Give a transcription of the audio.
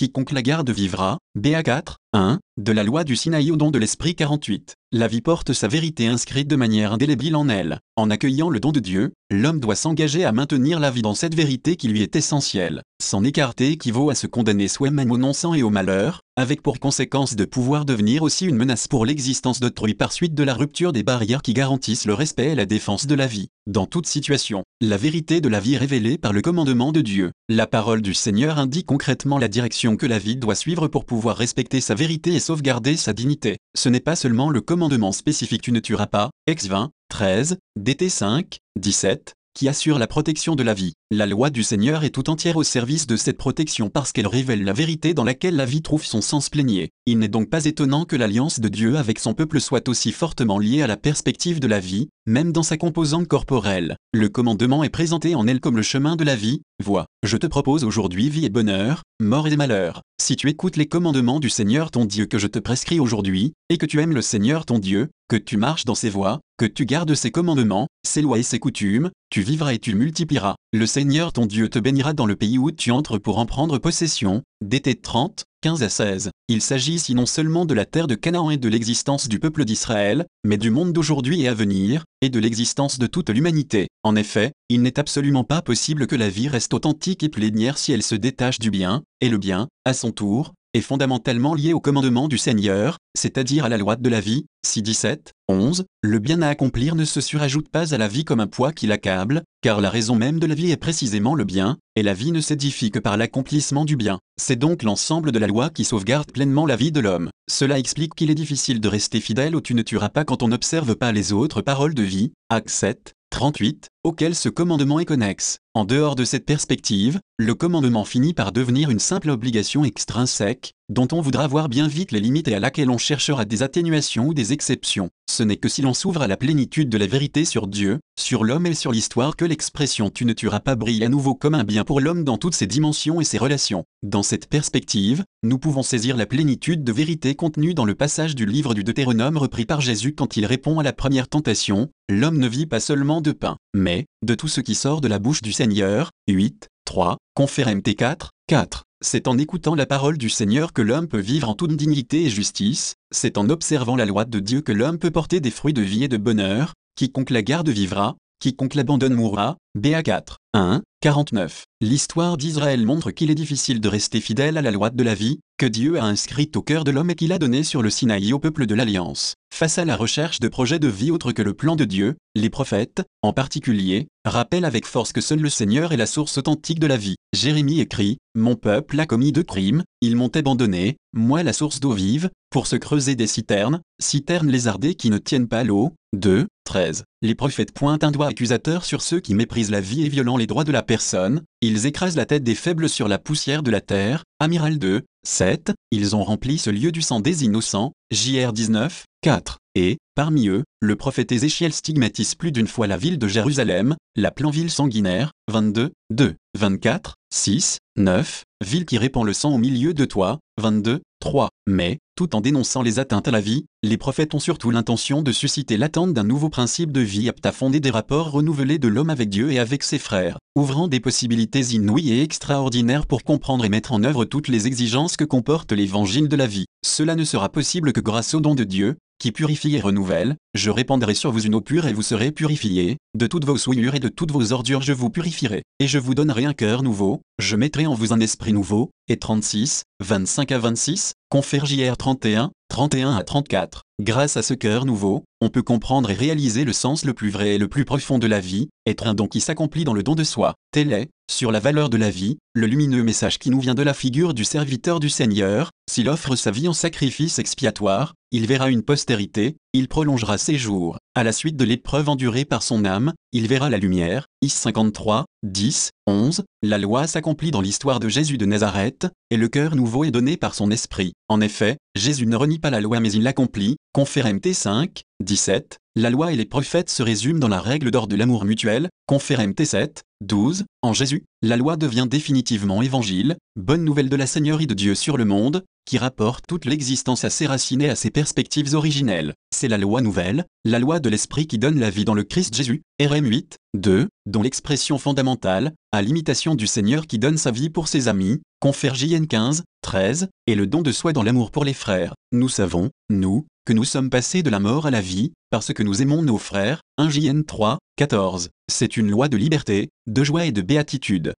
quiconque la garde vivra. BA 4, 1, de la loi du Sinaï au don de l'Esprit 48. La vie porte sa vérité inscrite de manière indélébile en elle. En accueillant le don de Dieu, l'homme doit s'engager à maintenir la vie dans cette vérité qui lui est essentielle. S'en écarter équivaut à se condamner soi-même au non-sens et au malheur, avec pour conséquence de pouvoir devenir aussi une menace pour l'existence d'autrui par suite de la rupture des barrières qui garantissent le respect et la défense de la vie. Dans toute situation, la vérité de la vie est révélée par le commandement de Dieu. La parole du Seigneur indique concrètement la direction que la vie doit suivre pour pouvoir respecter sa vérité et sauvegarder sa dignité. Ce n'est pas seulement le commandement spécifique tu ne tueras pas, ex 20, 13, DT 5, 17, qui assure la protection de la vie. La loi du Seigneur est tout entière au service de cette protection parce qu'elle révèle la vérité dans laquelle la vie trouve son sens plénier. Il n'est donc pas étonnant que l'alliance de Dieu avec son peuple soit aussi fortement liée à la perspective de la vie, même dans sa composante corporelle. Le commandement est présenté en elle comme le chemin de la vie. Vois, je te propose aujourd'hui vie et bonheur, mort et malheur. Si tu écoutes les commandements du Seigneur ton Dieu que je te prescris aujourd'hui, et que tu aimes le Seigneur ton Dieu, que tu marches dans ses voies, que tu gardes ses commandements, ses lois et ses coutumes, tu vivras et tu multiplieras. Le Seigneur ton Dieu te bénira dans le pays où tu entres pour en prendre possession. D'été 30, 15 à 16. Il s'agit ici non seulement de la terre de Canaan et de l'existence du peuple d'Israël, mais du monde d'aujourd'hui et à venir, et de l'existence de toute l'humanité. En effet, il n'est absolument pas possible que la vie reste authentique et plénière si elle se détache du bien, et le bien, à son tour, est fondamentalement lié au commandement du Seigneur, c'est-à-dire à la loi de la vie. 6 17, 11, le bien à accomplir ne se surajoute pas à la vie comme un poids qui l'accable, car la raison même de la vie est précisément le bien, et la vie ne s'édifie que par l'accomplissement du bien. C'est donc l'ensemble de la loi qui sauvegarde pleinement la vie de l'homme. Cela explique qu'il est difficile de rester fidèle au tu ne tueras pas quand on n'observe pas les autres paroles de vie. Acte 7, 38, auquel ce commandement est connexe. En dehors de cette perspective, le commandement finit par devenir une simple obligation extrinsèque, dont on voudra voir bien vite les limites et à laquelle on cherchera des atténuations ou des exceptions. Ce n'est que si l'on s'ouvre à la plénitude de la vérité sur Dieu, sur l'homme et sur l'histoire que l'expression tu ne tueras pas brille à nouveau comme un bien pour l'homme dans toutes ses dimensions et ses relations. Dans cette perspective, nous pouvons saisir la plénitude de vérité contenue dans le passage du livre du Deutéronome repris par Jésus quand il répond à la première tentation, L'homme ne vit pas seulement de pain, mais de tout ce qui sort de la bouche du Seigneur. 8, 3, Confère MT 4, 4. C'est en écoutant la parole du Seigneur que l'homme peut vivre en toute dignité et justice, c'est en observant la loi de Dieu que l'homme peut porter des fruits de vie et de bonheur, quiconque la garde vivra, quiconque l'abandonne mourra. BA 4, 1, 49. L'histoire d'Israël montre qu'il est difficile de rester fidèle à la loi de la vie, que Dieu a inscrite au cœur de l'homme et qu'il a donnée sur le Sinaï au peuple de l'Alliance. Face à la recherche de projets de vie autres que le plan de Dieu, les prophètes, en particulier, rappellent avec force que seul le Seigneur est la source authentique de la vie. Jérémie écrit, Mon peuple a commis deux crimes, ils m'ont abandonné, moi la source d'eau vive, pour se creuser des citernes, citernes lézardées qui ne tiennent pas l'eau. 2, 13. Les prophètes pointent un doigt accusateur sur ceux qui méprisent la vie et violant les droits de la personne, ils écrasent la tête des faibles sur la poussière de la terre. Amiral 2, 7. Ils ont rempli ce lieu du sang des innocents. JR 19, 4. Et, parmi eux, le prophète Ézéchiel stigmatise plus d'une fois la ville de Jérusalem, la ville sanguinaire. 22, 2, 24, 6, 9. Ville qui répand le sang au milieu de toi. 22, 3. Mais, tout en dénonçant les atteintes à la vie, les prophètes ont surtout l'intention de susciter l'attente d'un nouveau principe de vie apte à fonder des rapports renouvelés de l'homme avec Dieu et avec ses frères, ouvrant des possibilités inouïes et extraordinaires pour comprendre et mettre en œuvre toutes les exigences que comporte l'évangile de la vie. Cela ne sera possible que grâce au don de Dieu, qui purifie et renouvelle, je répandrai sur vous une eau pure et vous serez purifiés, de toutes vos souillures et de toutes vos ordures je vous purifierai, et je vous donnerai un cœur nouveau, je mettrai en vous un esprit nouveau, et 36, 25 à 26, confère JR 31, 31 à 34. Grâce à ce cœur nouveau, on peut comprendre et réaliser le sens le plus vrai et le plus profond de la vie, être un don qui s'accomplit dans le don de soi. Tel est, sur la valeur de la vie, le lumineux message qui nous vient de la figure du serviteur du Seigneur, s'il offre sa vie en sacrifice expiatoire, il verra une postérité, il prolongera ses jours. À la suite de l'épreuve endurée par son âme, il verra la lumière. Is 53, 10, 11. La loi s'accomplit dans l'histoire de Jésus de Nazareth, et le cœur nouveau est donné par son esprit. En effet, Jésus ne renie pas la loi mais il l'accomplit. Confère MT 5, 17. La loi et les prophètes se résument dans la règle d'or de l'amour mutuel. Confère MT 7, 12. En Jésus, la loi devient définitivement évangile, bonne nouvelle de la Seigneurie de Dieu sur le monde, qui rapporte toute l'existence à ses racines et à ses perspectives originelles. C'est la loi nouvelle, la loi de l'Esprit qui donne la vie dans le Christ Jésus, RM 8, 2, dont l'expression fondamentale, à l'imitation du Seigneur qui donne sa vie pour ses amis, confère JN 15, 13, et le don de soi dans l'amour pour les frères. Nous savons, nous, que nous sommes passés de la mort à la vie, parce que nous aimons nos frères. 1 JN 3, 14. C'est une loi de liberté, de joie et de béatitude.